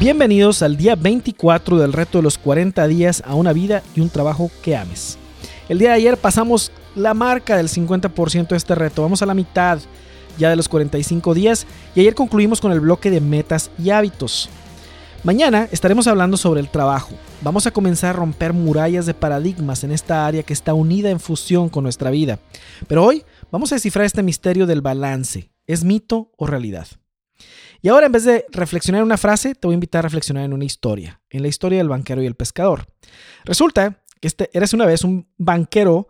Bienvenidos al día 24 del reto de los 40 días a una vida y un trabajo que ames. El día de ayer pasamos la marca del 50% de este reto, vamos a la mitad ya de los 45 días y ayer concluimos con el bloque de metas y hábitos. Mañana estaremos hablando sobre el trabajo. Vamos a comenzar a romper murallas de paradigmas en esta área que está unida en fusión con nuestra vida. Pero hoy vamos a descifrar este misterio del balance. ¿Es mito o realidad? Y ahora en vez de reflexionar en una frase, te voy a invitar a reflexionar en una historia, en la historia del banquero y el pescador. Resulta que este, eres una vez un banquero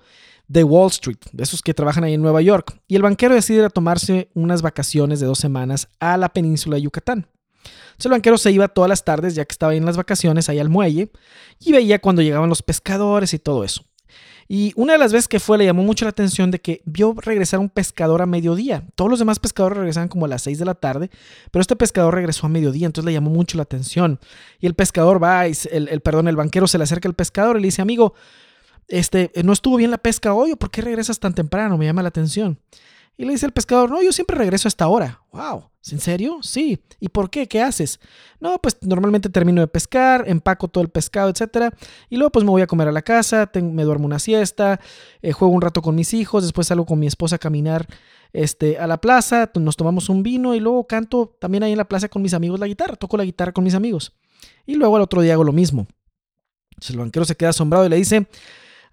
de Wall Street, de esos que trabajan ahí en Nueva York, y el banquero decide tomarse unas vacaciones de dos semanas a la península de Yucatán. Entonces el banquero se iba todas las tardes, ya que estaba en las vacaciones, ahí al muelle, y veía cuando llegaban los pescadores y todo eso. Y una de las veces que fue le llamó mucho la atención de que vio regresar un pescador a mediodía. Todos los demás pescadores regresaban como a las 6 de la tarde, pero este pescador regresó a mediodía, entonces le llamó mucho la atención. Y el pescador va, y el, perdón, el banquero se le acerca al pescador y le dice, amigo, este, ¿no estuvo bien la pesca hoy? ¿Por qué regresas tan temprano? Me llama la atención. Y le dice el pescador, no, yo siempre regreso a esta hora. Wow, ¿en serio? Sí. ¿Y por qué? ¿Qué haces? No, pues normalmente termino de pescar, empaco todo el pescado, etc. Y luego pues me voy a comer a la casa, me duermo una siesta, eh, juego un rato con mis hijos, después salgo con mi esposa a caminar este, a la plaza, nos tomamos un vino y luego canto también ahí en la plaza con mis amigos la guitarra, toco la guitarra con mis amigos. Y luego al otro día hago lo mismo. Entonces el banquero se queda asombrado y le dice,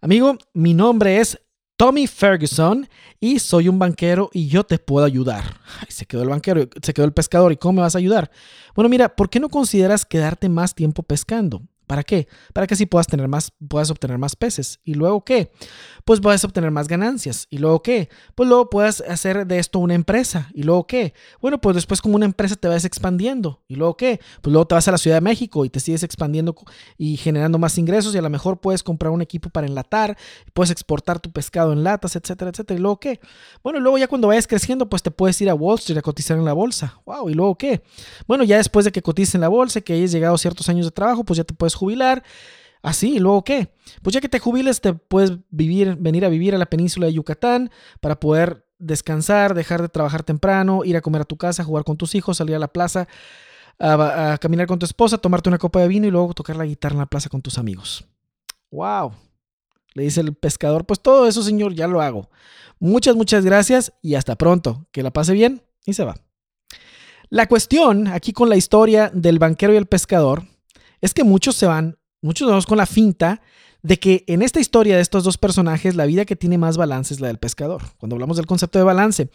amigo, mi nombre es Tommy Ferguson y soy un banquero y yo te puedo ayudar. se quedó el banquero, se quedó el pescador y ¿cómo me vas a ayudar? Bueno, mira, ¿por qué no consideras quedarte más tiempo pescando? ¿Para qué? Para que así puedas tener más, puedas obtener más peces. ¿Y luego qué? Pues puedes obtener más ganancias. ¿Y luego qué? Pues luego puedes hacer de esto una empresa. ¿Y luego qué? Bueno, pues después como una empresa te vas expandiendo. ¿Y luego qué? Pues luego te vas a la Ciudad de México y te sigues expandiendo y generando más ingresos y a lo mejor puedes comprar un equipo para enlatar, puedes exportar tu pescado en latas, etcétera, etcétera. ¿Y luego qué? Bueno, y luego ya cuando vayas creciendo, pues te puedes ir a Wall Street a cotizar en la bolsa. Wow, ¿y luego qué? Bueno, ya después de que cotices en la bolsa, que hayas llegado a ciertos años de trabajo, pues ya te puedes jubilar. Así, ¿y luego qué? Pues ya que te jubiles, te puedes vivir, venir a vivir a la península de Yucatán para poder descansar, dejar de trabajar temprano, ir a comer a tu casa, jugar con tus hijos, salir a la plaza, a, caminar con tu esposa, tomarte una copa de vino y luego tocar la guitarra en la plaza con tus amigos. ¡Wow! Le dice el pescador, pues todo eso, señor, ya lo hago. Muchas, muchas gracias y hasta pronto. Que la pase bien y se va. La cuestión aquí con la historia del banquero y el pescador es que muchos se van, muchos vamos con la finta de que en esta historia de estos dos personajes la vida que tiene más balance es la del pescador, cuando hablamos del concepto de balance,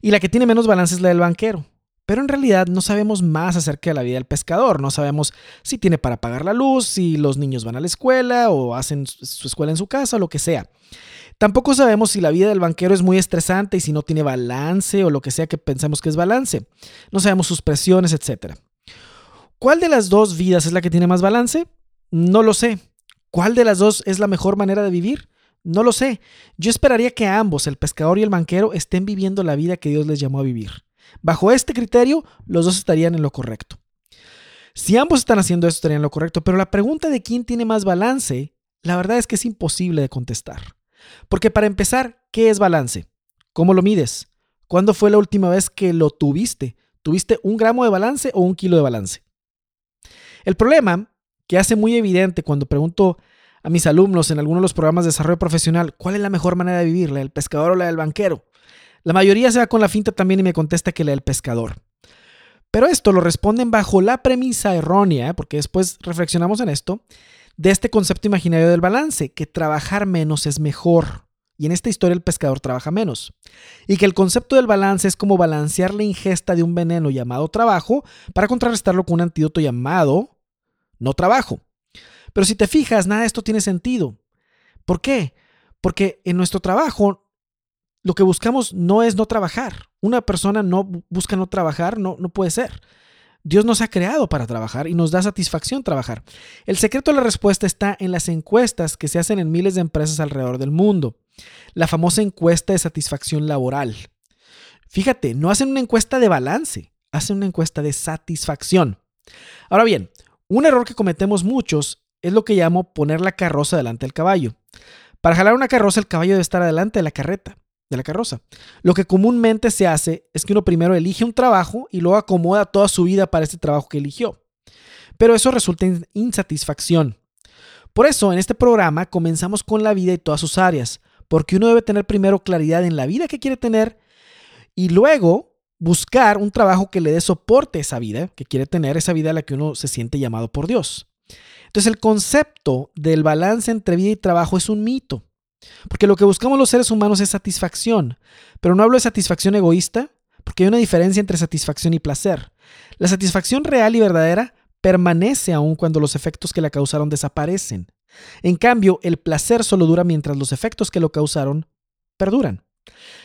y la que tiene menos balance es la del banquero. Pero en realidad no sabemos más acerca de la vida del pescador, no sabemos si tiene para pagar la luz, si los niños van a la escuela o hacen su escuela en su casa o lo que sea. Tampoco sabemos si la vida del banquero es muy estresante y si no tiene balance o lo que sea que pensamos que es balance. No sabemos sus presiones, etc. ¿Cuál de las dos vidas es la que tiene más balance? No lo sé. ¿Cuál de las dos es la mejor manera de vivir? No lo sé. Yo esperaría que ambos, el pescador y el banquero, estén viviendo la vida que Dios les llamó a vivir. Bajo este criterio, los dos estarían en lo correcto. Si ambos están haciendo esto, estarían en lo correcto, pero la pregunta de quién tiene más balance, la verdad es que es imposible de contestar. Porque para empezar, ¿qué es balance? ¿Cómo lo mides? ¿Cuándo fue la última vez que lo tuviste? ¿Tuviste un gramo de balance o un kilo de balance? El problema que hace muy evidente cuando pregunto a mis alumnos en algunos de los programas de desarrollo profesional cuál es la mejor manera de vivir, la del pescador o la del banquero. La mayoría se va con la finta también y me contesta que la del pescador. Pero esto lo responden bajo la premisa errónea, porque después reflexionamos en esto, de este concepto imaginario del balance, que trabajar menos es mejor. Y en esta historia el pescador trabaja menos. Y que el concepto del balance es como balancear la ingesta de un veneno llamado trabajo para contrarrestarlo con un antídoto llamado no trabajo. Pero si te fijas, nada de esto tiene sentido. ¿Por qué? Porque en nuestro trabajo lo que buscamos no es no trabajar. Una persona no busca no trabajar, no, no puede ser. Dios nos ha creado para trabajar y nos da satisfacción trabajar. El secreto de la respuesta está en las encuestas que se hacen en miles de empresas alrededor del mundo. La famosa encuesta de satisfacción laboral. Fíjate, no hacen una encuesta de balance, hacen una encuesta de satisfacción. Ahora bien, un error que cometemos muchos es lo que llamo poner la carroza delante del caballo. Para jalar una carroza, el caballo debe estar adelante de la carreta, de la carroza. Lo que comúnmente se hace es que uno primero elige un trabajo y luego acomoda toda su vida para ese trabajo que eligió. pero eso resulta en insatisfacción. Por eso, en este programa comenzamos con la vida y todas sus áreas, porque uno debe tener primero claridad en la vida que quiere tener y luego buscar un trabajo que le dé soporte a esa vida que quiere tener, esa vida a la que uno se siente llamado por Dios. Entonces el concepto del balance entre vida y trabajo es un mito, porque lo que buscamos los seres humanos es satisfacción, pero no hablo de satisfacción egoísta, porque hay una diferencia entre satisfacción y placer. La satisfacción real y verdadera permanece aún cuando los efectos que la causaron desaparecen. En cambio, el placer solo dura mientras los efectos que lo causaron perduran.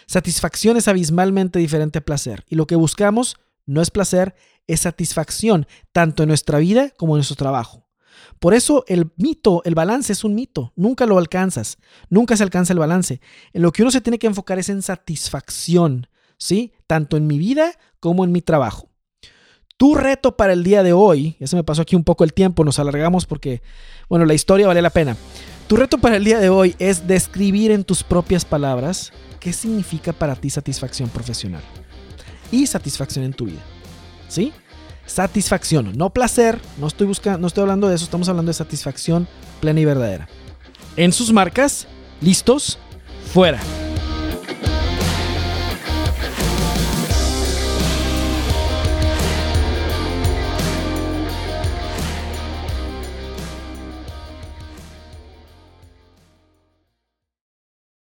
Satisfacción es abismalmente diferente a placer, y lo que buscamos no es placer, es satisfacción, tanto en nuestra vida como en nuestro trabajo. Por eso el mito, el balance es un mito, nunca lo alcanzas, nunca se alcanza el balance. En lo que uno se tiene que enfocar es en satisfacción, ¿sí? Tanto en mi vida como en mi trabajo. Tu reto para el día de hoy, ya se me pasó aquí un poco el tiempo, nos alargamos porque, bueno, la historia vale la pena. Tu reto para el día de hoy es describir en tus propias palabras qué significa para ti satisfacción profesional y satisfacción en tu vida. ¿Sí? Satisfacción, no placer, no estoy buscando, no estoy hablando de eso, estamos hablando de satisfacción plena y verdadera. En sus marcas, listos, fuera.